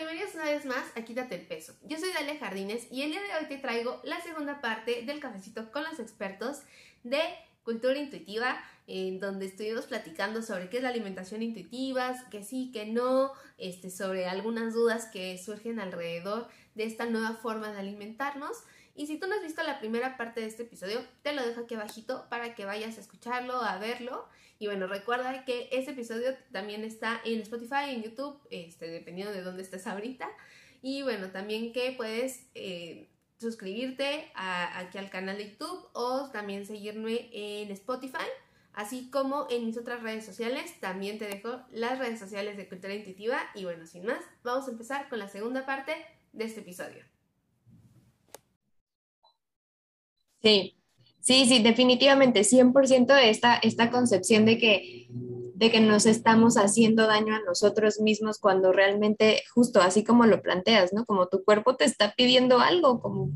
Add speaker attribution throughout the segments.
Speaker 1: bienvenidos una vez más a Quítate el Peso. Yo soy Dalia Jardines y el día de hoy te traigo la segunda parte del cafecito con los expertos de cultura intuitiva, en donde estuvimos platicando sobre qué es la alimentación intuitiva, que sí, que no, este, sobre algunas dudas que surgen alrededor de esta nueva forma de alimentarnos. Y si tú no has visto la primera parte de este episodio, te lo dejo aquí abajito para que vayas a escucharlo, a verlo. Y bueno, recuerda que este episodio también está en Spotify, en YouTube, este, dependiendo de dónde estés ahorita. Y bueno, también que puedes eh, suscribirte aquí al canal de YouTube o también seguirme en Spotify. Así como en mis otras redes sociales, también te dejo las redes sociales de Cultura Intuitiva. Y bueno, sin más, vamos a empezar con la segunda parte de este episodio.
Speaker 2: Sí, sí, sí, definitivamente, 100% de esta, esta concepción de que, de que nos estamos haciendo daño a nosotros mismos cuando realmente, justo así como lo planteas, ¿no? Como tu cuerpo te está pidiendo algo, como,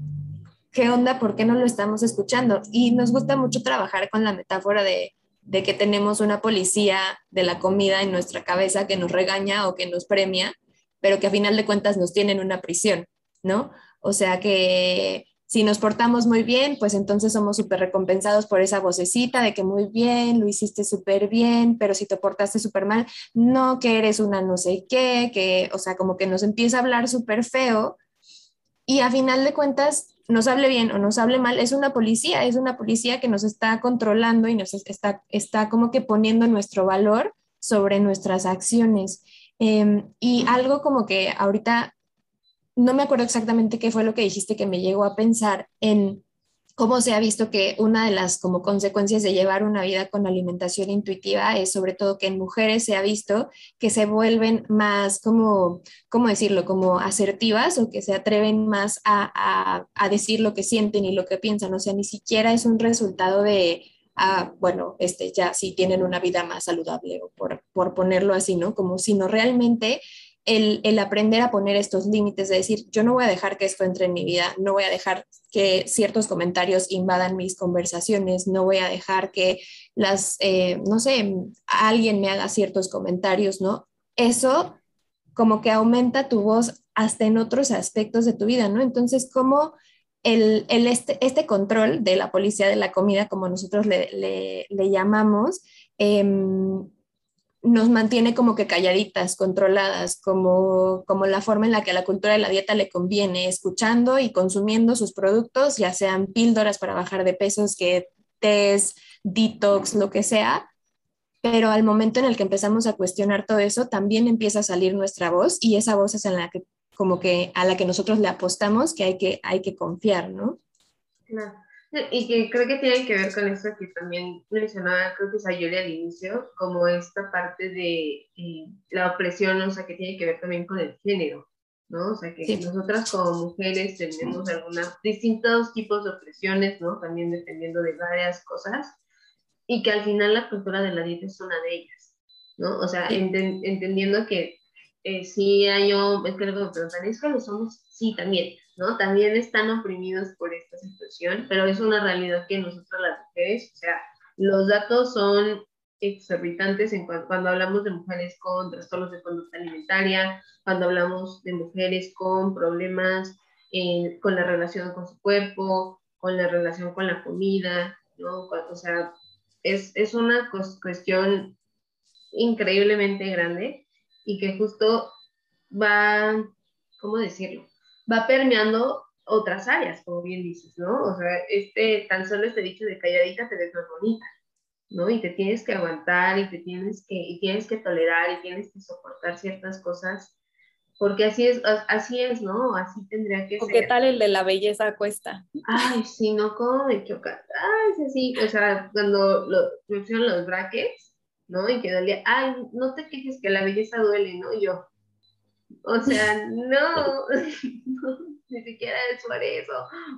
Speaker 2: ¿qué onda? ¿Por qué no lo estamos escuchando? Y nos gusta mucho trabajar con la metáfora de, de que tenemos una policía de la comida en nuestra cabeza que nos regaña o que nos premia, pero que a final de cuentas nos tiene en una prisión, ¿no? O sea que si nos portamos muy bien, pues entonces somos súper recompensados por esa vocecita de que muy bien, lo hiciste súper bien, pero si te portaste súper mal, no, que eres una no sé qué, que, o sea, como que nos empieza a hablar súper feo y a final de cuentas, nos hable bien o nos hable mal, es una policía, es una policía que nos está controlando y nos está, está como que poniendo nuestro valor sobre nuestras acciones. Em, y algo como que ahorita no me acuerdo exactamente qué fue lo que dijiste que me llegó a pensar en cómo se ha visto que una de las como consecuencias de llevar una vida con alimentación intuitiva es sobre todo que en mujeres se ha visto que se vuelven más como, ¿cómo decirlo?, como asertivas o que se atreven más a, decir lo que sienten y lo que piensan. O sea, ni siquiera es un resultado de, ah, bueno, este, ya sí tienen una vida más saludable o por, por ponerlo así, ¿no? Como si no realmente el, aprender a poner estos límites, de decir, yo no voy a dejar que esto entre en mi vida, no voy a dejar que ciertos comentarios invadan mis conversaciones, no voy a dejar que las, eh, no sé, alguien me haga ciertos comentarios, ¿no? Eso como que aumenta tu voz hasta en otros aspectos de tu vida, ¿no? Entonces, como el, este, este, control de la policía de la comida, como nosotros le, llamamos, em, nos mantiene como que calladitas, controladas, como, como la forma en la que a la cultura de la dieta le conviene, escuchando y consumiendo sus productos, ya sean píldoras para bajar de pesos, que test, detox, lo que sea. Pero al momento en el que empezamos a cuestionar todo eso, también empieza a salir nuestra voz y esa voz es en la que, como que, a la que nosotros le apostamos que hay que, hay que confiar, ¿no?
Speaker 1: Claro. Y que creo que tiene que ver con esto que también mencionaba, creo que es Ayuri al inicio, como esta parte de eh, la opresión, o sea, que tiene que ver también con el género, ¿no? O sea, que nosotras como mujeres tenemos algunos distintos tipos de opresiones, ¿no? También dependiendo de varias cosas, y que al final la cultura de la dieta es una de ellas, ¿no? O sea, entendiendo que eh, sí hay, es que luego me preguntan, ¿es que lo somos? Sí, también, ¿no? También están oprimidos por esta situación, pero es una realidad que nosotros las mujeres, o sea, los datos son exorbitantes en cuando, hablamos de mujeres con trastornos de conducta alimentaria, cuando hablamos de mujeres con problemas con la relación con su cuerpo, con la relación con la comida, ¿no? O sea, es, es una cuestión increíblemente grande y que justo va, ¿cómo decirlo? Va permeando otras áreas, como bien dices, ¿no? O sea, este, tan solo este dicho de calladita te ves más bonita, ¿no? Y te tienes que aguantar y te tienes que, y tienes que tolerar y tienes que soportar ciertas cosas, porque así es, así es, ¿no? Así tendría que
Speaker 2: ¿O ser. ¿Qué tal el de la belleza cuesta?
Speaker 1: Ay, sí, no, ¿cómo me choca? Ay, sí, o sea, cuando lo, me pusieron los brackets, ¿no? Y que dolía, ay, no te quejes que la belleza duele, ¿no? Y yo, o sea, no, ni siquiera es por eso.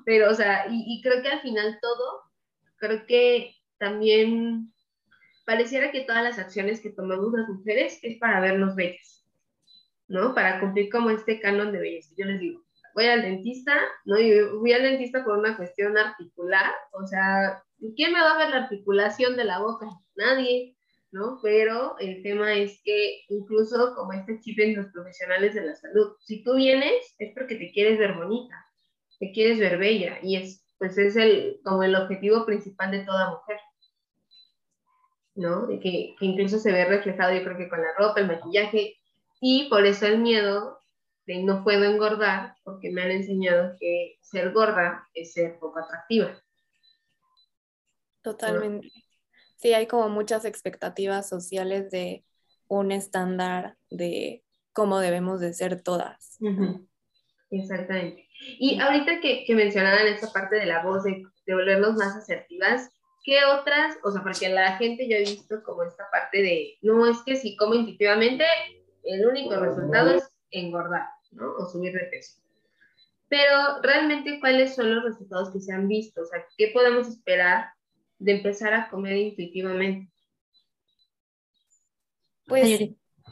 Speaker 1: Pero, o sea, y, creo que al final todo, creo que también pareciera que todas las acciones que tomamos las mujeres es para vernos bellas, ¿no? Para cumplir como este canon de belleza. Yo les digo, voy al dentista, ¿no? Y voy al dentista por una cuestión articular, o sea, ¿quién me va a ver la articulación de la boca? Nadie. ¿No? Pero el tema es que incluso como este chip en los profesionales de la salud, si tú vienes es porque te quieres ver bonita, te quieres ver bella y es pues es el como el objetivo principal de toda mujer. ¿No? Que, que incluso se ve reflejado yo creo que con la ropa, el maquillaje y por eso el miedo de no puedo engordar porque me han enseñado que ser gorda es ser poco atractiva.
Speaker 3: Totalmente. Sí, hay como muchas expectativas sociales de un estándar de cómo debemos de ser todas.
Speaker 1: Exactamente. Y ahorita que, que mencionaban esa parte de la voz, de, de, volvernos más asertivas, ¿qué otras? O sea, porque la gente ya ha visto como esta parte de, no, es que si como intuitivamente, el único resultado es engordar, ¿no? O subir de peso. Pero realmente, ¿cuáles son los resultados que se han visto? O sea, ¿qué podemos esperar de empezar a comer intuitivamente?
Speaker 3: Pues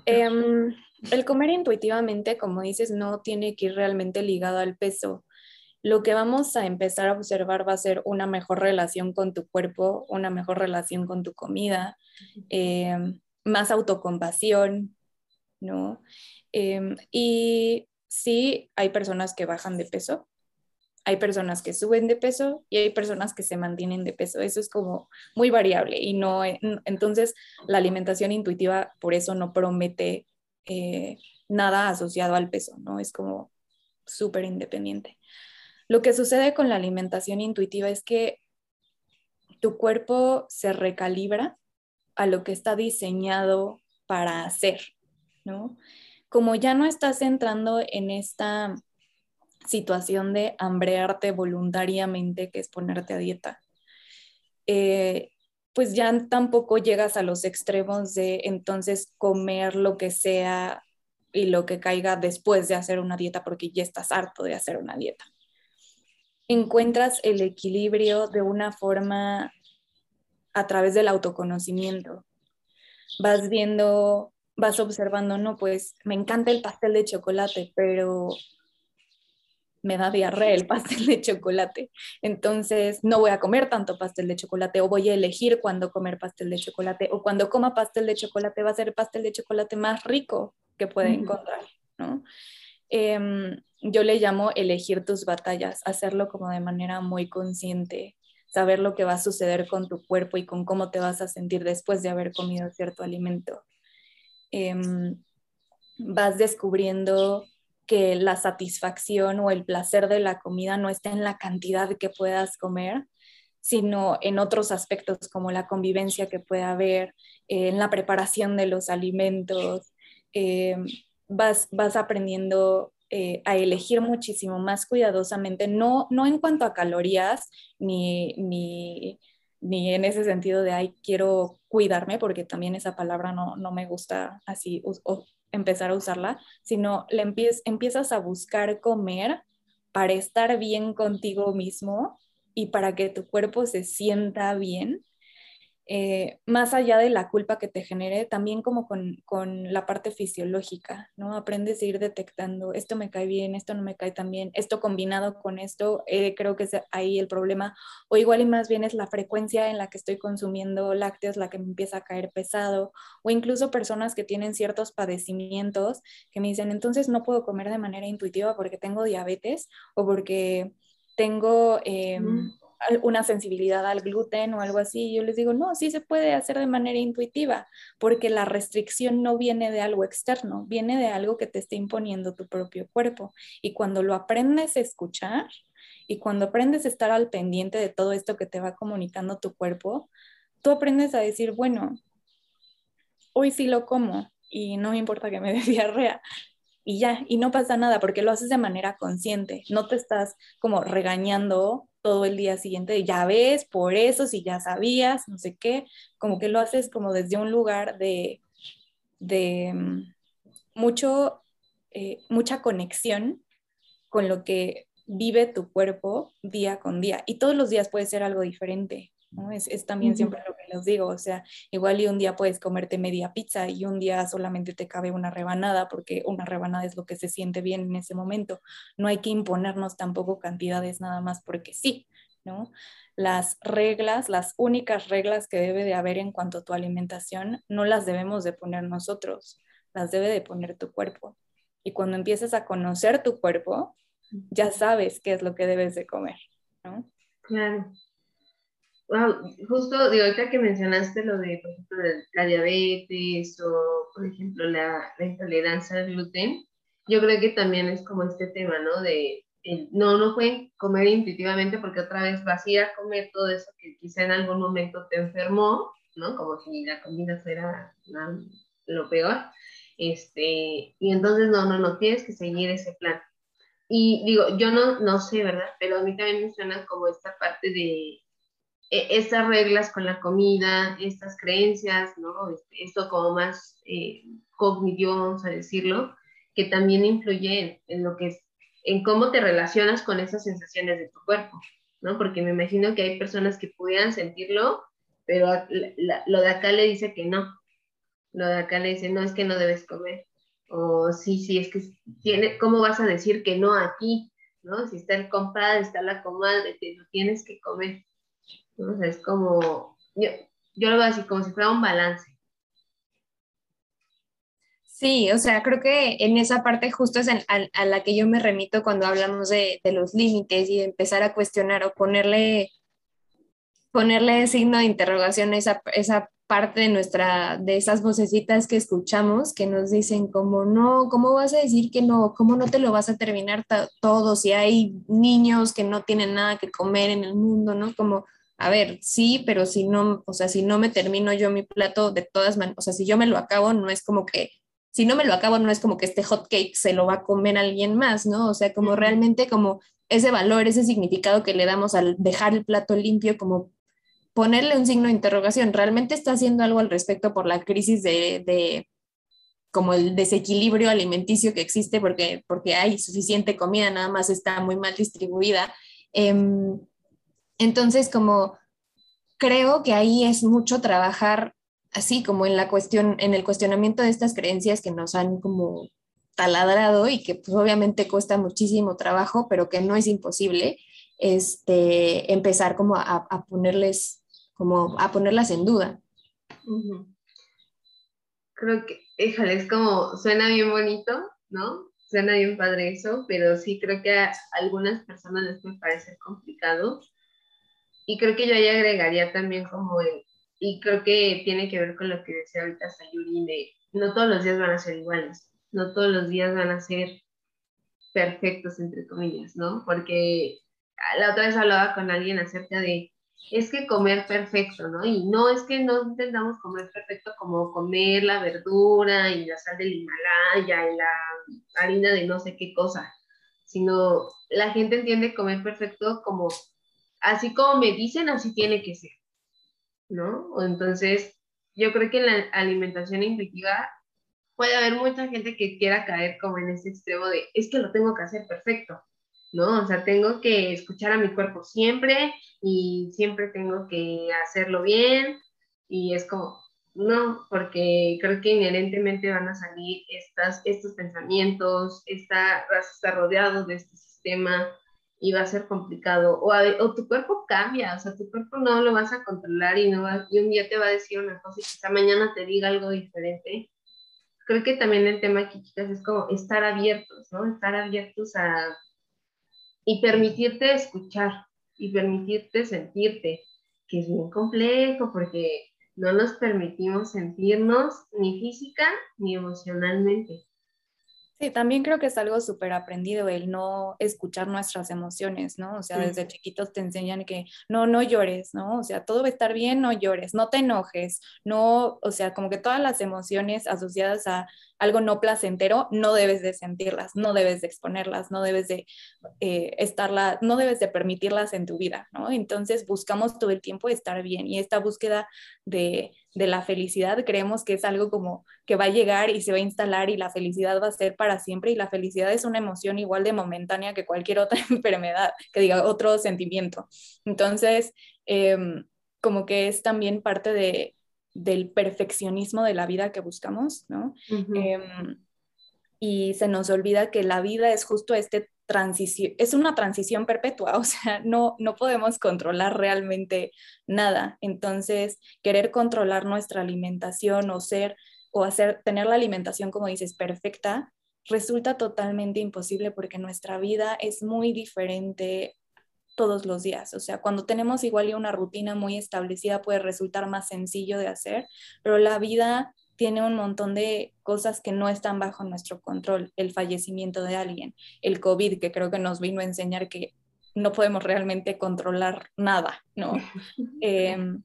Speaker 3: eh, el comer intuitivamente, como dices, no tiene que ir realmente ligado al peso. Lo que vamos a empezar a observar va a ser una mejor relación con tu cuerpo, una mejor relación con tu comida, eh, más autocompasión, ¿no? Eh, y sí, hay personas que bajan de peso, hay personas que suben de peso y hay personas que se mantienen de peso. Eso es como muy variable y no, entonces la alimentación intuitiva por eso no promete eh, nada asociado al peso, ¿no? Es como súper independiente. Lo que sucede con la alimentación intuitiva es que tu cuerpo se recalibra a lo que está diseñado para hacer, ¿no? Como ya no estás entrando en esta situación de hambrearte voluntariamente, que es ponerte a dieta, eh, pues ya tampoco llegas a los extremos de entonces comer lo que sea y lo que caiga después de hacer una dieta porque ya estás harto de hacer una dieta. Encuentras el equilibrio de una forma a través del autoconocimiento. Vas viendo, vas observando, no, pues me encanta el pastel de chocolate, pero me da diarrea el pastel de chocolate. Entonces, no voy a comer tanto pastel de chocolate o voy a elegir cuándo comer pastel de chocolate o cuando coma pastel de chocolate va a ser el pastel de chocolate más rico que puede encontrar, ¿no? Em, yo le llamo elegir tus batallas, hacerlo como de manera muy consciente, saber lo que va a suceder con tu cuerpo y con cómo te vas a sentir después de haber comido cierto alimento. Em, vas descubriendo que la satisfacción o el placer de la comida no está en la cantidad que puedas comer, sino en otros aspectos como la convivencia que puede haber, eh, en la preparación de los alimentos. Eh, vas, vas aprendiendo eh, a elegir muchísimo más cuidadosamente, no, no en cuanto a calorías, ni, ni, ni en ese sentido de, ay, quiero cuidarme, porque también esa palabra no, no me gusta así empezar a usarla, sino le empiezas a buscar comer para estar bien contigo mismo y para que tu cuerpo se sienta bien eh, más allá de la culpa que te genere, también como con, con, la parte fisiológica, ¿no? Aprendes a ir detectando, esto me cae bien, esto no me cae tan bien, esto combinado con esto, eh, creo que es ahí el problema, o igual y más bien es la frecuencia en la que estoy consumiendo lácteos la que me empieza a caer pesado, o incluso personas que tienen ciertos padecimientos que me dicen, entonces no puedo comer de manera intuitiva porque tengo diabetes o porque tengo... Eh, una sensibilidad al gluten o algo así, yo les digo, no, sí se puede hacer de manera intuitiva, porque la restricción no viene de algo externo, viene de algo que te está imponiendo tu propio cuerpo. Y cuando lo aprendes a escuchar y cuando aprendes a estar al pendiente de todo esto que te va comunicando tu cuerpo, tú aprendes a decir, bueno, hoy sí lo como y no me importa que me dé diarrea, y ya, y no pasa nada porque lo haces de manera consciente, no te estás como regañando todo el día siguiente, ya ves, por eso, si ya sabías, no sé qué, como que lo haces como desde un lugar de, de mm, mucho, eh, mucha conexión con lo que vive tu cuerpo día con día. Y todos los días puede ser algo diferente. Es, también siempre lo que les digo, o sea, igual y un día puedes comerte media pizza y un día solamente te cabe una rebanada porque una rebanada es lo que se siente bien en ese momento. No hay que imponernos tampoco cantidades nada más porque sí, ¿no? Las reglas, las únicas reglas que debe de haber en cuanto a tu alimentación, no las debemos de poner nosotros, las debe de poner tu cuerpo. Y cuando empiezas a conocer tu cuerpo, ya sabes qué es lo que debes de comer, ¿no?
Speaker 1: Claro. Wow, justo, digo, ahorita que mencionaste lo de, por ejemplo, la diabetes o, por ejemplo, la, la intolerancia al gluten, yo creo que también es como este tema, ¿no? De, no, no pueden comer intuitivamente porque otra vez vas a ir a comer todo eso que quizá en algún momento te enfermó, ¿no? Como si la comida fuera lo peor. Este, y entonces, no, no, no, tienes que seguir ese plan. Y digo, yo no, no sé, ¿verdad? Pero a mí también me suena como esta parte de e, estas reglas con la comida, estas creencias, ¿no? Este, esto como más eh, cognitivo, vamos a decirlo, que también influye en, lo que es, en cómo te relacionas con esas sensaciones de tu cuerpo, ¿no? Porque me imagino que hay personas que pudieran sentirlo, pero lo de acá le dice que no. Lo de acá le dice, no, es que no debes comer. O sí, sí, es que tiene, ¿cómo vas a decir que no aquí? ¿No? Si está el compadre, está la comadre, te lo tienes que comer. ¿No? Es como, yo, yo lo veo así, como si fuera un balance.
Speaker 2: Sí, o sea, creo que en esa parte justo es a, la que yo me remito cuando hablamos de, los límites y empezar a cuestionar o ponerle, ponerle signo de interrogación a esa, esa parte de nuestra, de esas vocecitas que escuchamos que nos dicen como, no, ¿cómo vas a decir que no? ¿Cómo no te lo vas a terminar todo si hay niños que no tienen nada que comer en el mundo, ¿no? Como, a ver, sí, pero si no, o sea, si no me termino yo mi plato de todas maneras, o sea, si yo me lo acabo, no es como que si no me lo acabo, no es como que este hot cake se lo va a comer alguien más, ¿no? O sea, como realmente como ese valor, ese significado que le damos al dejar el plato limpio, como ponerle un signo de interrogación, ¿realmente está haciendo algo al respecto por la crisis de, como el desequilibrio alimenticio que existe porque, porque hay suficiente comida, nada más está muy mal distribuida? Em, entonces, como creo que ahí es mucho trabajar así como en la cuestión, en el cuestionamiento de estas creencias que nos han como taladrado y que pues obviamente cuesta muchísimo trabajo, pero que no es imposible, este, empezar como a, ponerles, como a ponerlas en duda.
Speaker 1: Creo que, híjole, es como, suena bien bonito, ¿no? Suena bien padre eso, pero sí creo que a algunas personas les puede parecer complicado. Y creo que yo ahí agregaría también como el, y creo que tiene que ver con lo que decía ahorita Sayuri, de no todos los días van a ser iguales, no todos los días van a ser perfectos, entre comillas, ¿no? Porque la otra vez hablaba con alguien acerca de, es que comer perfecto, ¿no? Y no es que no intentamos comer perfecto como comer la verdura y la sal del Himalaya y la harina de no sé qué cosa, sino la gente entiende comer perfecto como, así como me dicen, así tiene que ser. ¿no? Entonces, yo creo que en la alimentación intuitiva puede haber mucha gente que quiera caer como en ese extremo de, es que lo tengo que hacer perfecto, ¿no? O sea, tengo que escuchar a mi cuerpo siempre y siempre tengo que hacerlo bien y es como, no, porque creo que inherentemente van a salir estas, estos pensamientos, está, estar rodeado de este sistema, y va a ser complicado. O, tu cuerpo cambia, o sea, tu cuerpo no lo vas a controlar y, no y un día te va a decir una cosa y quizá mañana te diga algo diferente. Creo que también el tema aquí, chicas, es como estar abiertos, ¿no? Estar abiertos a... y permitirte escuchar y permitirte sentirte, que es bien complejo porque no nos permitimos sentirnos ni física ni emocionalmente.
Speaker 3: Sí, también creo que es algo súper aprendido el no escuchar nuestras emociones, ¿no? O sea, desde chiquitos te enseñan que no, no llores, ¿no? O sea, todo va a estar bien, no llores, no te enojes, no, o sea, como que todas las emociones asociadas a algo no placentero, no debes de sentirlas, no debes de exponerlas, no debes de eh, estarla, no debes de permitirlas en tu vida, ¿no? Entonces buscamos todo el tiempo estar bien y esta búsqueda de, de la felicidad creemos que es algo como que va a llegar y se va a instalar y la felicidad va a ser para siempre y la felicidad es una emoción igual de momentánea que cualquier otra enfermedad, que diga otro sentimiento. Entonces, em, como que es también parte de, del perfeccionismo de la vida que buscamos, ¿no? Em, y se nos olvida que la vida es justo este transición, es una transición perpetua, o sea, no, no podemos controlar realmente nada. Entonces, querer controlar nuestra alimentación o ser o hacer, tener la alimentación, como dices, perfecta, resulta totalmente imposible porque nuestra vida es muy diferente todos los días. O sea, cuando tenemos igual y una rutina muy establecida puede resultar más sencillo de hacer, pero la vida tiene un montón de cosas que no están bajo nuestro control. El fallecimiento de alguien, el COVID, que creo que nos vino a enseñar que no podemos realmente controlar nada, ¿no? Em,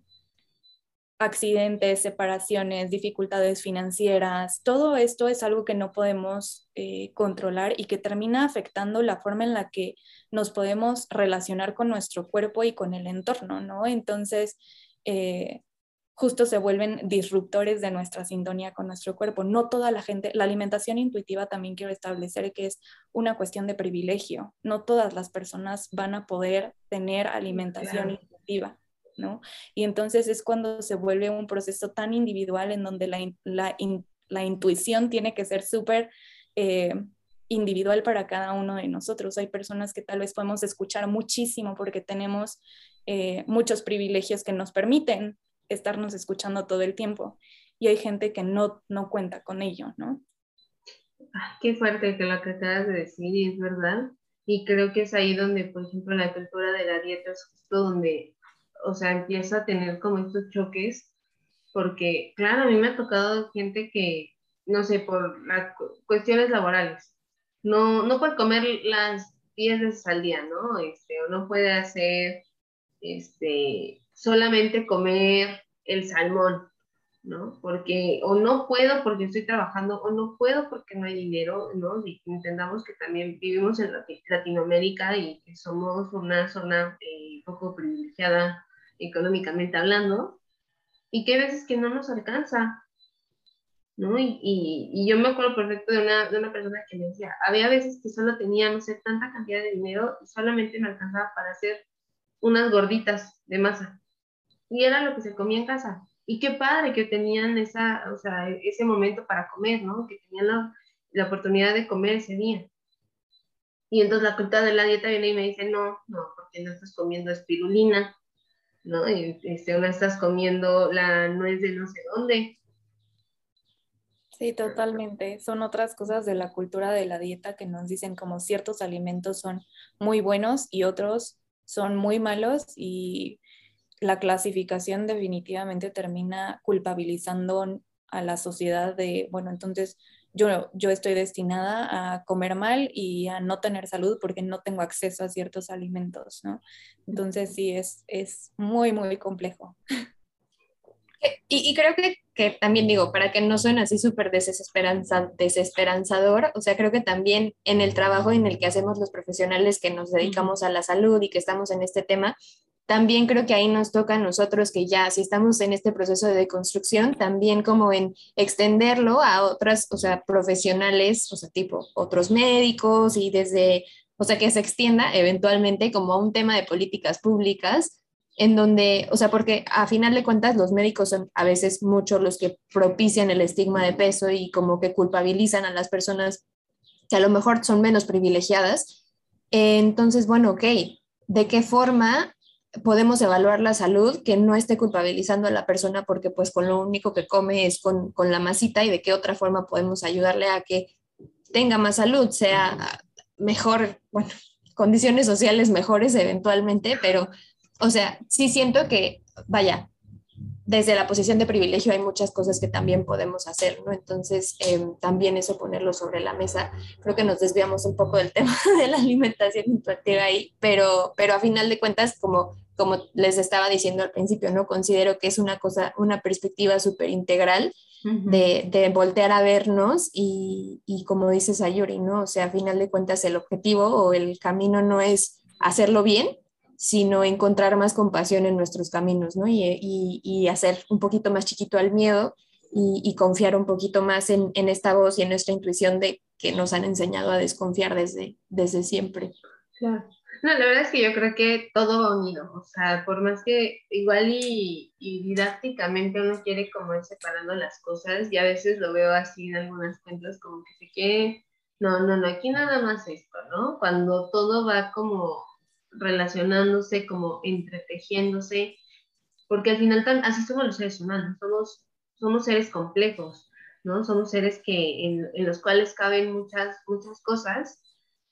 Speaker 3: accidentes, separaciones, dificultades financieras, todo esto es algo que no podemos eh, controlar y que termina afectando la forma en la que nos podemos relacionar con nuestro cuerpo y con el entorno, ¿no? Entonces, eh, justo se vuelven disruptores de nuestra sintonía con nuestro cuerpo. No toda la gente, la alimentación intuitiva también quiero establecer que es una cuestión de privilegio. No todas las personas van a poder tener alimentación intuitiva, ¿no? Y entonces es cuando se vuelve un proceso tan individual en donde la, intuición tiene que ser súper... Eh, individual para cada uno de nosotros. Hay personas que tal vez podemos escuchar muchísimo porque tenemos eh, muchos privilegios que nos permiten estarnos escuchando todo el tiempo. Y hay gente que no, no cuenta con ello, ¿no?
Speaker 1: qué fuerte que lo que acabas de decir, y es verdad. Y creo que es ahí donde, por ejemplo, la cultura de la dieta es justo donde, o sea, empieza a tener como estos choques, porque, claro, a mí me ha tocado gente que, no sé, por cuestiones laborales, no, no puede comer las 10 veces al día, ¿no? Este, o no puede hacer, este, solamente comer el salmón, ¿no? Porque o no puedo porque estoy trabajando o no puedo porque no hay dinero, ¿no? Y entendamos que también vivimos en Latinoamérica y que somos una zona eh, poco privilegiada económicamente hablando y que hay veces que no nos alcanza, ¿no? Y, y, yo me acuerdo perfecto de una, de una persona que me decía, había veces que solo tenía, no sé, tanta cantidad de dinero y solamente me alcanzaba para hacer unas gorditas de masa y era lo que se comía en casa. Y qué padre que tenían esa, o sea, ese momento para comer, ¿no? Que tenían la, la oportunidad de comer ese día. Y entonces la cuenta de la dieta viene y me dice, no, no, porque no estás comiendo espirulina, ¿no? Este, no estás comiendo la nuez de no sé dónde.
Speaker 3: Sí, totalmente. Son otras cosas de la cultura de la dieta que nos dicen como ciertos alimentos son muy buenos y otros son muy malos y la clasificación definitivamente termina culpabilizando a la sociedad de, bueno, entonces yo, yo estoy destinada a comer mal y a no tener salud porque no tengo acceso a ciertos alimentos, ¿no? Entonces sí, es, es muy, muy complejo.
Speaker 2: Y, creo que, que, también digo, para que no suene así súper desesperanza, desesperanzador, o sea, creo que también en el trabajo en el que hacemos los profesionales que nos dedicamos a la salud y que estamos en este tema, también creo que ahí nos toca a nosotros que ya, si estamos en este proceso de deconstrucción, también como en extenderlo a otras, o sea, profesionales, o sea, tipo otros médicos y desde, o sea, que se extienda eventualmente como a un tema de políticas públicas en donde, o sea, porque a final de cuentas los médicos son a veces muchos los que propician el estigma de peso y como que culpabilizan a las personas que a lo mejor son menos privilegiadas. Entonces, bueno, ok, ¿de qué forma podemos evaluar la salud que no esté culpabilizando a la persona porque pues con lo único que come es con, la masita y de qué otra forma podemos ayudarle a que tenga más salud, sea mejor, bueno, condiciones sociales mejores eventualmente, pero, o sea, sí siento que, vaya, desde la posición de privilegio hay muchas cosas que también podemos hacer, ¿no? Entonces, em, también eso ponerlo sobre la mesa. Creo que nos desviamos un poco del tema de la alimentación intuitiva ahí, pero, pero a final de cuentas, como, como les estaba diciendo al principio, ¿no? Considero que es una cosa, una perspectiva súper integral de, de, voltear a vernos y, y como dices Ayuri, ¿no? O sea, a final de cuentas el objetivo o el camino no es hacerlo bien, sino encontrar más compasión en nuestros caminos, ¿no? Y, hacer un poquito más chiquito al miedo y, confiar un poquito más en, esta voz y en nuestra intuición de que nos han enseñado a desconfiar desde, desde siempre.
Speaker 1: Claro. No, la verdad es que yo creo que todo va unido, o sea, por más que igual y, y, didácticamente uno quiere como ir separando las cosas y a veces lo veo así en algunas cuentas como que se quiere no, no, no, aquí nada más esto, ¿no? Cuando todo va como relacionándose, como entretejiéndose, porque al final así somos los seres humanos, somos, somos seres complejos, ¿no? Somos seres que, en, en, los cuales caben muchas, muchas cosas,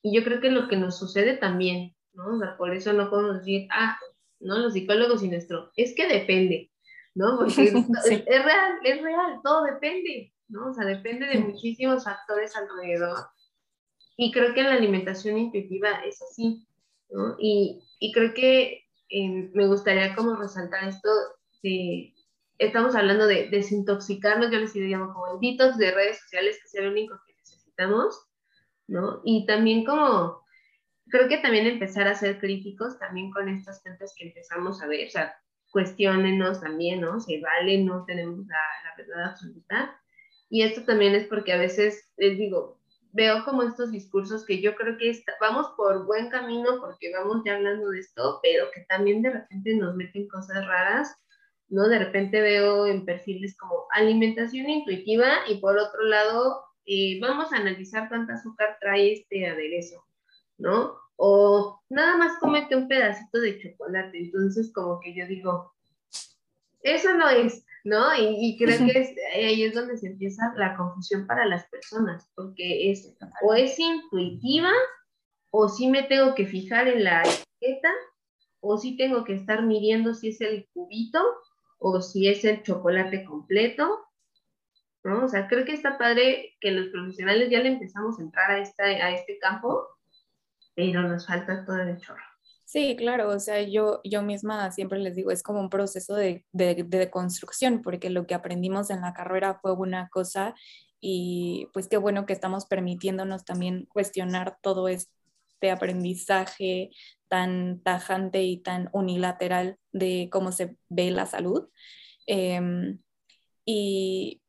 Speaker 1: y yo creo que lo que nos sucede también, ¿no? O sea, por eso no podemos decir, ah, ¿no? Los psicólogos y nuestro, es que depende, ¿no? Porque es real, es real, todo depende, ¿no? O sea, depende de muchísimos factores alrededor y creo que la alimentación intuitiva es así, ¿no? Y, y creo que eh, me gustaría como resaltar esto de, estamos hablando de desintoxicarnos, yo les llamo como el detox de redes sociales, que es el único que necesitamos, ¿no? Y también como, creo que también empezar a ser críticos también con estas gentes que empezamos a ver, o sea, cuestionenos también, ¿no? Se vale, no tenemos la, la verdad absoluta. Y esto también es porque a veces, les digo, veo como estos discursos que yo creo que vamos por buen camino porque vamos ya hablando de esto, pero que también de repente nos meten cosas raras, ¿no? De repente veo en perfiles como alimentación intuitiva y por otro lado, eh, vamos a analizar cuánta azúcar trae este aderezo, ¿no? O nada más comete un pedacito de chocolate, entonces como que yo digo, eso no es, ¿no? Y, creo que ahí es donde se empieza la confusión para las personas, porque es o es intuitiva, o sí me tengo que fijar en la etiqueta, o sí tengo que estar midiendo si es el cubito, o si es el chocolate completo, ¿no? O sea, creo que está padre que los profesionales ya le empezamos a entrar a, esta, a este campo, pero nos falta todo el chorro.
Speaker 3: Sí, claro, o sea, yo, yo misma siempre les digo, es como un proceso de, de, de construcción, porque lo que aprendimos en la carrera fue una cosa y pues qué bueno que estamos permitiéndonos también cuestionar todo este aprendizaje tan tajante y tan unilateral de cómo se ve la salud. Em, y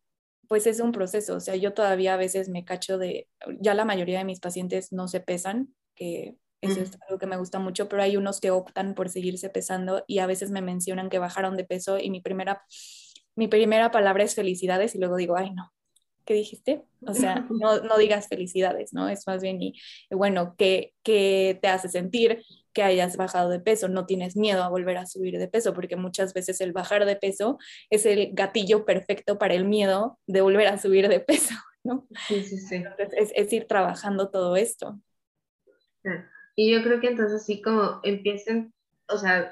Speaker 3: pues es un proceso, o sea, yo todavía a veces me cacho de, ya la mayoría de mis pacientes no se pesan, que eso es algo que me gusta mucho, pero hay unos que optan por seguirse pesando y a veces me mencionan que bajaron de peso y mi primera, mi primera palabra es felicidades y luego digo, ay no, ¿qué dijiste? O sea, no, no digas felicidades, ¿no? Es más bien, y, bueno, ¿qué, ¿qué te hace sentir que hayas bajado de peso? No tienes miedo a volver a subir de peso, porque muchas veces el bajar de peso es el gatillo perfecto para el miedo de volver a subir de peso, ¿no?
Speaker 1: Sí, sí, sí.
Speaker 3: Entonces, es, es ir trabajando todo esto.
Speaker 1: Y yo creo que entonces sí como empiecen, o sea,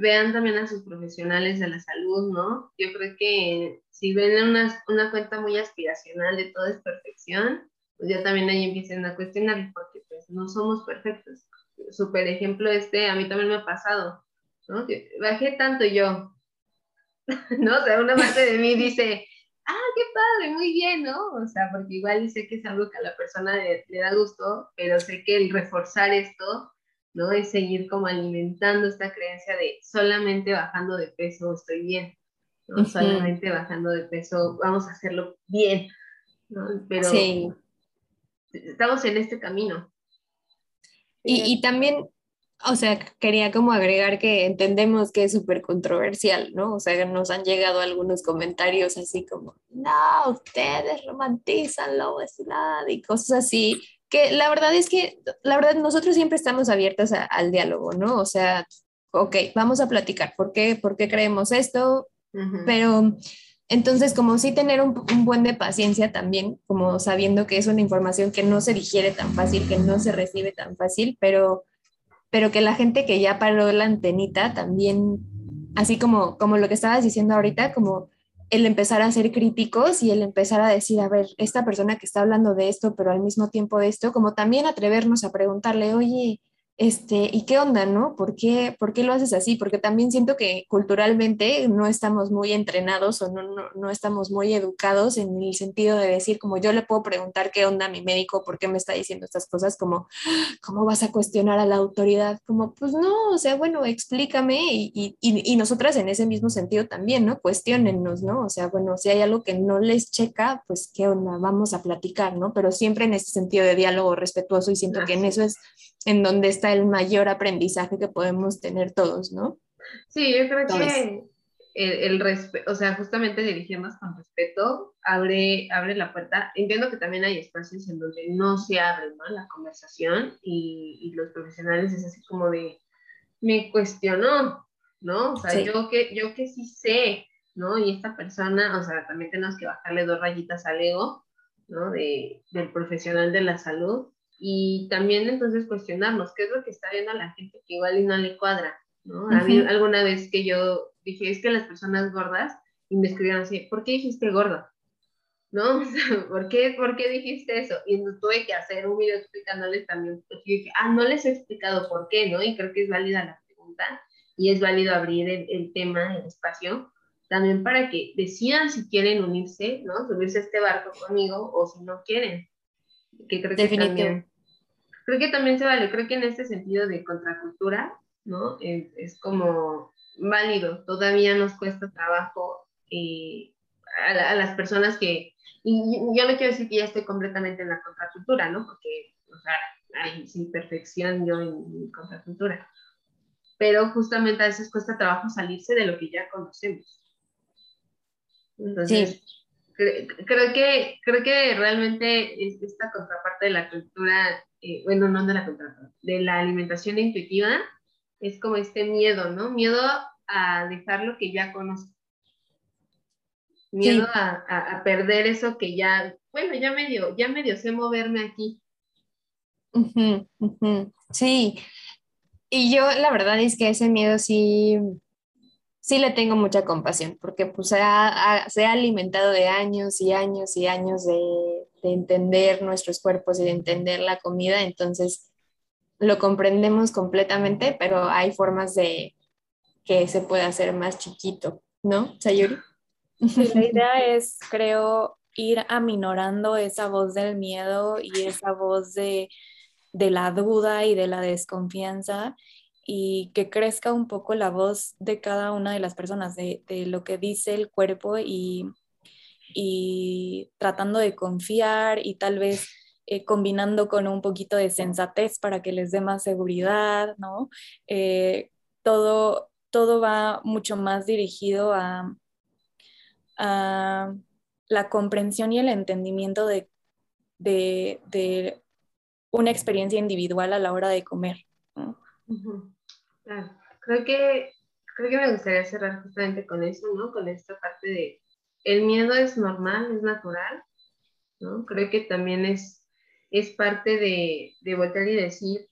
Speaker 1: vean también a sus profesionales de la salud, ¿no? Yo creo que si ven una, una cuenta muy aspiracional de todo es perfección, pues ya también ahí empiecen a cuestionar, porque pues no somos perfectos. Super ejemplo este, a mí también me ha pasado, ¿no? Bajé tanto yo, ¿no? O sea, una parte de mí dice, ah, qué padre, muy bien, ¿no? O sea, porque igual sé que es algo que a la persona le, da gusto, pero sé que el reforzar esto, ¿no? Es seguir como alimentando esta creencia de solamente bajando de peso estoy bien, ¿no? Solamente bajando de peso vamos a hacerlo bien, ¿no? Pero sí. estamos en este camino.
Speaker 2: Y, y, también o sea, quería como agregar que entendemos que es súper controversial, ¿no? O sea, nos han llegado algunos comentarios así como, no, ustedes romantizan la obesidad y cosas así, que la verdad es que, la verdad, nosotros siempre estamos abiertas al diálogo, ¿no? O sea, ok, vamos a platicar, ¿por qué, por qué creemos esto? Pero entonces, como sí tener un, un, buen de paciencia también, como sabiendo que es una información que no se digiere tan fácil, que no se recibe tan fácil, pero pero que la gente que ya paró la antenita también, así como, como lo que estabas diciendo ahorita, como el empezar a ser críticos y el empezar a decir, a ver, esta persona que está hablando de esto, pero al mismo tiempo de esto, como también atrevernos a preguntarle, oye, este, ¿y qué onda, no? ¿Por qué, ¿Por qué lo haces así? Porque también siento que culturalmente no estamos muy entrenados o no, no, no, estamos muy educados en el sentido de decir, como yo le puedo preguntar qué onda a mi médico, por qué me está diciendo estas cosas, como, ¿cómo vas a cuestionar a la autoridad? Como, pues no, o sea, bueno, explícame y, y, y nosotras en ese mismo sentido también, ¿no? Cuestionennos, ¿no? O sea, bueno, si hay algo que no les checa, pues qué onda, vamos a platicar, ¿no? Pero siempre en ese sentido de diálogo respetuoso y siento que en eso es en donde está el mayor aprendizaje que podemos tener todos, ¿no?
Speaker 1: Sí, yo creo que el, respeto, o sea, justamente dirigirnos con respeto abre, abre la puerta. Entiendo que también hay espacios en donde no se abre ¿no? la conversación y, y, los profesionales es así como de, me cuestionó, ¿no? O sea, yo, que, yo que sí sé, ¿no? Y esta persona, o sea, también tenemos que bajarle dos rayitas al ego, ¿no? De, del profesional de la salud. Y también entonces cuestionarnos qué es lo que está viendo la gente que igual y no le cuadra, ¿no? alguna vez que yo dije, es que las personas gordas, y me escribieron así, ¿por qué dijiste gorda? ¿No? ¿Por qué, ¿Por qué dijiste eso? Y tuve que hacer un video explicándoles también, porque dije, ah, no les he explicado por qué, ¿no? Y creo que es válida la pregunta y es válido abrir el, el tema, el espacio, también para que decidan si quieren unirse, ¿no? Subirse a este barco conmigo o si no quieren. Que creo que también, creo que también se vale, creo que en este sentido de contracultura, ¿no? Es, es como válido, todavía nos cuesta trabajo eh, a, las personas que, y yo no quiero decir que ya estoy completamente en la contracultura, ¿no? Porque, o sea, hay sin perfección yo en, mi contracultura, pero justamente a veces cuesta trabajo salirse de lo que ya conocemos. Entonces, creo, que, creo que realmente esta contraparte de la cultura, eh, bueno, no de la contraparte, de la alimentación intuitiva, es como este miedo, ¿no? Miedo a dejar lo que ya conozco. Miedo a, perder eso que ya, bueno, ya medio, ya medio sé moverme aquí.
Speaker 2: Sí, y yo la verdad es que ese miedo sí, sí le tengo mucha compasión, porque pues se ha, alimentado de años y años y años de, de entender nuestros cuerpos y de entender la comida, entonces lo comprendemos completamente, pero hay formas de que se pueda hacer más chiquito, ¿no, Sayuri?
Speaker 3: la idea es, creo, ir aminorando esa voz del miedo y esa voz de, la duda y de la desconfianza y que crezca un poco la voz de cada una de las personas, de, lo que dice el cuerpo y, y tratando de confiar y tal vez eh, combinando con un poquito de sensatez para que les dé más seguridad, ¿no? Eh, todo, todo va mucho más dirigido a, la comprensión y el entendimiento de, de, una experiencia individual a la hora de comer.
Speaker 1: Creo, que, creo que me gustaría cerrar justamente con eso, ¿no? Con esta parte de el miedo es normal, es natural, ¿no? Creo que también es es parte de, de volver y decir,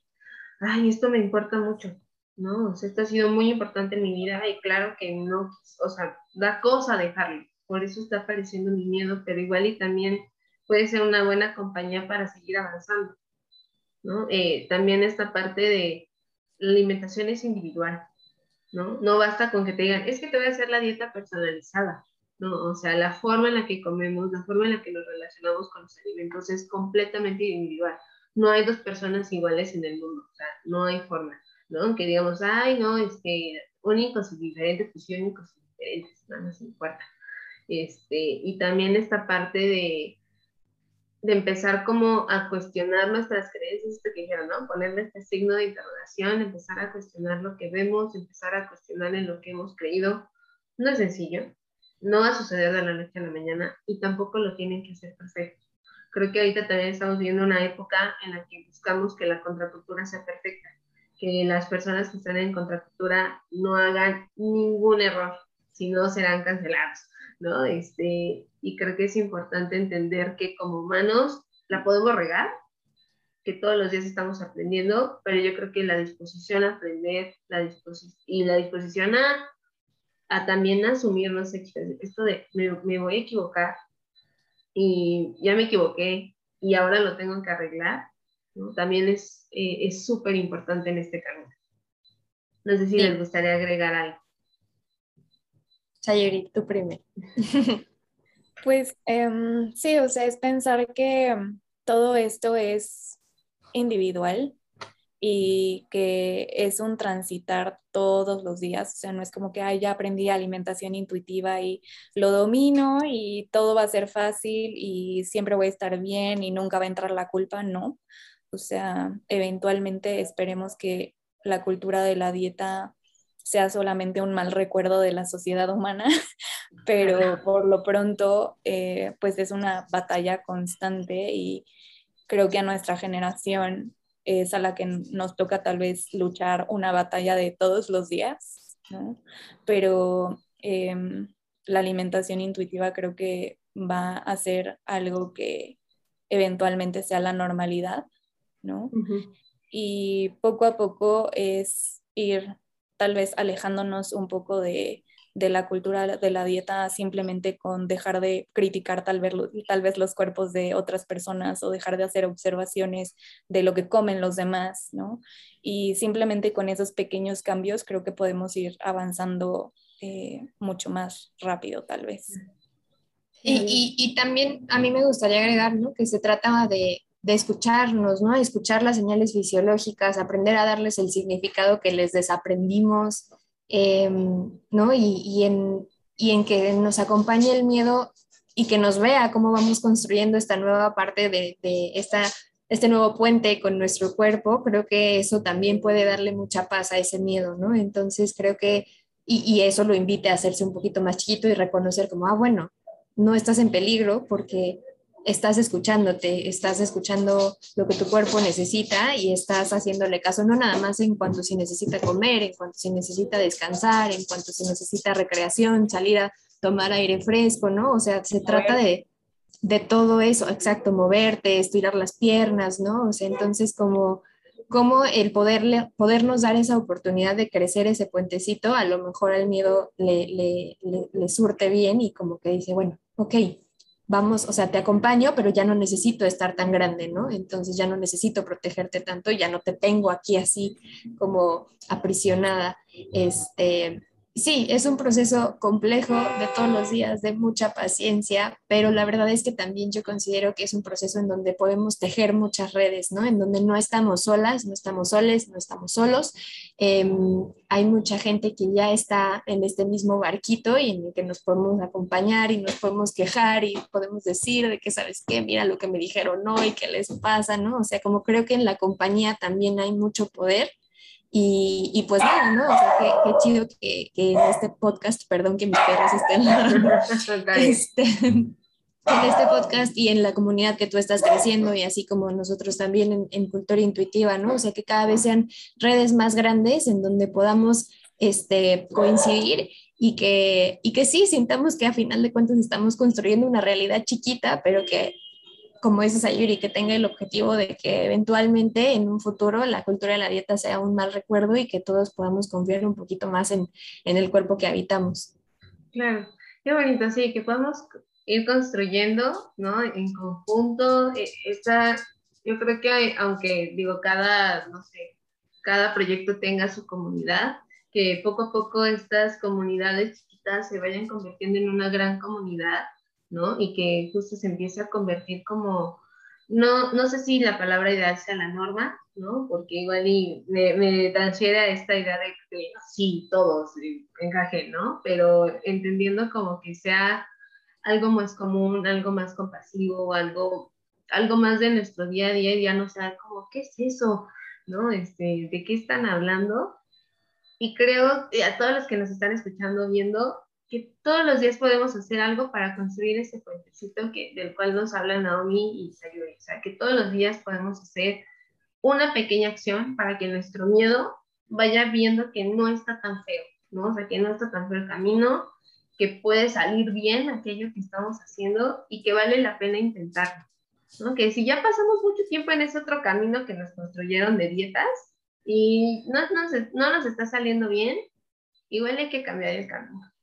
Speaker 1: ay, esto me importa mucho, ¿no? O sea, esto ha sido muy importante en mi vida y claro que no, o sea, da cosa dejarlo, por eso está apareciendo mi miedo, pero igual y también puede ser una buena compañía para seguir avanzando, ¿no? Eh, también esta parte de la alimentación es individual, ¿no? No basta con que te digan, es que te voy a hacer la dieta personalizada, ¿no? O sea, la forma en la que comemos, la forma en la que nos relacionamos con los alimentos es completamente individual. No hay dos personas iguales en el mundo, o sea, no hay forma, ¿no? Que digamos, ay, no, es que únicos y diferentes, pues únicos y diferentes, nada más importa. Este, y también esta parte de, de empezar como a cuestionar nuestras creencias, esto que dijeron, ¿no? Ponerle este signo de interrogación, empezar a cuestionar lo que vemos, empezar a cuestionar en lo que hemos creído. No es sencillo, no va a suceder de la noche a la mañana y tampoco lo tienen que hacer perfecto. Creo que ahorita también estamos viviendo una época en la que buscamos que la contracultura sea perfecta, que las personas que están en contracultura no hagan ningún error, si no serán cancelados, ¿no? Este, y creo que es importante entender que como humanos la podemos regar, que todos los días estamos aprendiendo, pero yo creo que la disposición a aprender la disposición y la disposición a a también asumir, no sé, esto de me, voy a equivocar y ya me equivoqué y ahora lo tengo que arreglar, también es eh, súper importante en este camino. No sé si les gustaría agregar algo.
Speaker 2: Sayuri, tú primero.
Speaker 3: pues em, sí, o sea, es pensar que em, todo esto es individual, y que es un transitar todos los días, o sea, no es como que Ay, ya aprendí alimentación intuitiva y lo domino y todo va a ser fácil y siempre voy a estar bien y nunca va a entrar la culpa, no. O sea, eventualmente esperemos que la cultura de la dieta sea solamente un mal recuerdo de la sociedad humana, pero por lo pronto eh, pues es una batalla constante y creo que a nuestra generación es a la que nos toca tal vez luchar una batalla de todos los días, ¿no? pero em, la alimentación intuitiva creo que va a ser algo que eventualmente sea la normalidad, ¿no? Y poco a poco es ir tal vez alejándonos un poco de, la cultura de la dieta simplemente con dejar de criticar tal vez, tal vez los cuerpos de otras personas o dejar de hacer observaciones de lo que comen los demás, ¿no? Y simplemente con esos pequeños cambios creo que podemos ir avanzando eh, mucho más rápido tal vez.
Speaker 2: Y, y, también a mí me gustaría agregar ¿no? que se trata de, de, escucharnos, ¿no? escuchar las señales fisiológicas, aprender a darles el significado que les desaprendimos, em, ¿no? Y, y, en, y en que nos acompañe el miedo y que nos vea cómo vamos construyendo esta nueva parte de, de esta, este nuevo puente con nuestro cuerpo, creo que eso también puede darle mucha paz a ese miedo, ¿no? Entonces creo que, y, y eso lo invite a hacerse un poquito más chiquito y reconocer como, ah, bueno, no estás en peligro porque estás escuchándote, estás escuchando lo que tu cuerpo necesita y estás haciéndole caso, no nada más en cuanto si necesita comer, en cuanto si necesita descansar, en cuanto si necesita recreación, salir a tomar aire fresco, ¿no? O sea, se trata de, de todo eso, exacto, moverte, estirar las piernas, ¿no? O sea, entonces como como el poderle, podernos dar esa oportunidad de crecer ese puentecito, a lo mejor al miedo le, le, le, surte bien y como que dice, bueno, ok, vamos, o sea, te acompaño, pero ya no necesito estar tan grande, ¿no? Entonces ya no necesito protegerte tanto, ya no te tengo aquí así como aprisionada. Este, sí, es un proceso complejo de todos los días, de mucha paciencia, pero la verdad es que también yo considero que es un proceso en donde podemos tejer muchas redes, ¿no? En donde no estamos solas, no estamos soles, no estamos solos. Em, hay mucha gente que ya está en este mismo barquito y en el que nos podemos acompañar y nos podemos quejar y podemos decir de que, ¿sabes qué? Mira lo que me dijeron hoy, qué les pasa, ¿no? O sea, como creo que en la compañía también hay mucho poder y, y, pues nada, ¿no? O sea, qué, qué chido que, que, en este podcast, perdón que mis perros estén este, en este podcast y en la comunidad que tú estás creciendo y así como nosotros también en, en, Cultura Intuitiva, ¿no? O sea, que cada vez sean redes más grandes en donde podamos este, coincidir y que, y que sí, sintamos que a final de cuentas estamos construyendo una realidad chiquita, pero que como dice Sayuri, que tenga el objetivo de que eventualmente en un futuro la cultura de la dieta sea un mal recuerdo y que todos podamos confiar un poquito más en, en el cuerpo que habitamos.
Speaker 1: Claro, qué bonito, sí, que podamos ir construyendo, ¿no? En conjunto, e, esta, yo creo que aunque digo, cada, no sé, cada proyecto tenga su comunidad, que poco a poco estas comunidades chiquitas se vayan convirtiendo en una gran comunidad ¿no? Y que justo se empiece a convertir como, no, no sé si la palabra ideal sea la norma, ¿no? Porque igual y me, me transfiere a esta idea de que sí, todos encajen, ¿no? Pero entendiendo como que sea algo más común, algo más compasivo, algo, algo más de nuestro día a día ya no sea como, ¿qué es eso? ¿No? Este, ¿De qué están hablando? Y creo, a todos los que nos están escuchando, viendo, que todos los días podemos hacer algo para construir ese puentecito que, del cual nos habla Naomi y Sayuri. O sea, que todos los días podemos hacer una pequeña acción para que nuestro miedo vaya viendo que no está tan feo, ¿no? O sea, que no está tan feo el camino, que puede salir bien aquello que estamos haciendo y que vale la pena intentarlo. ¿no? Que si ya pasamos mucho tiempo en ese otro camino que nos construyeron de dietas y no, no, no nos está saliendo bien, igual hay que cambiar el camino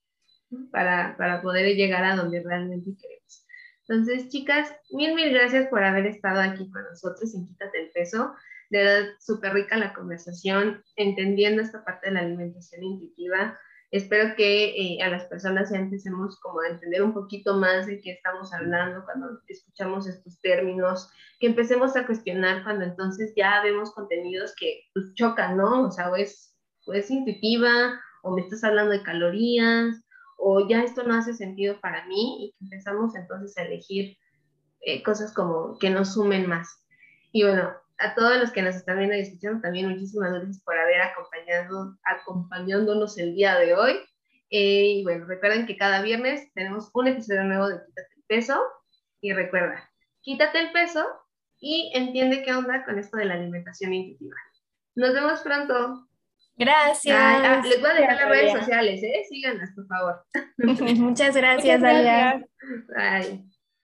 Speaker 1: para, para poder llegar a donde realmente queremos. Entonces, chicas, mil, mil gracias por haber estado aquí con nosotros en Quítate el Peso. De verdad, súper rica la conversación, entendiendo esta parte de la alimentación intuitiva. Espero que eh, a las personas ya empecemos como a entender un poquito más de qué estamos hablando cuando escuchamos estos términos, que empecemos a cuestionar cuando entonces ya vemos contenidos que pues, chocan, ¿no? O sea, o es, o es intuitiva, o me estás hablando de calorías, o ya esto no hace sentido para mí y empezamos entonces a elegir eh, cosas como que nos sumen más. Y bueno, a todos los que nos están viendo y escuchando, también muchísimas gracias por haber acompañado, acompañándonos el día de hoy. Eh, y bueno, recuerden que cada viernes tenemos un episodio nuevo de Quítate el peso. Y recuerda, quítate el peso y entiende qué onda con esto de la alimentación intuitiva. Nos vemos pronto.
Speaker 2: Gracias.
Speaker 1: Ah, les voy a dejar las redes sociales, ¿eh? Síganlas, por favor.
Speaker 2: Muchas gracias, Dalia.
Speaker 1: Bye.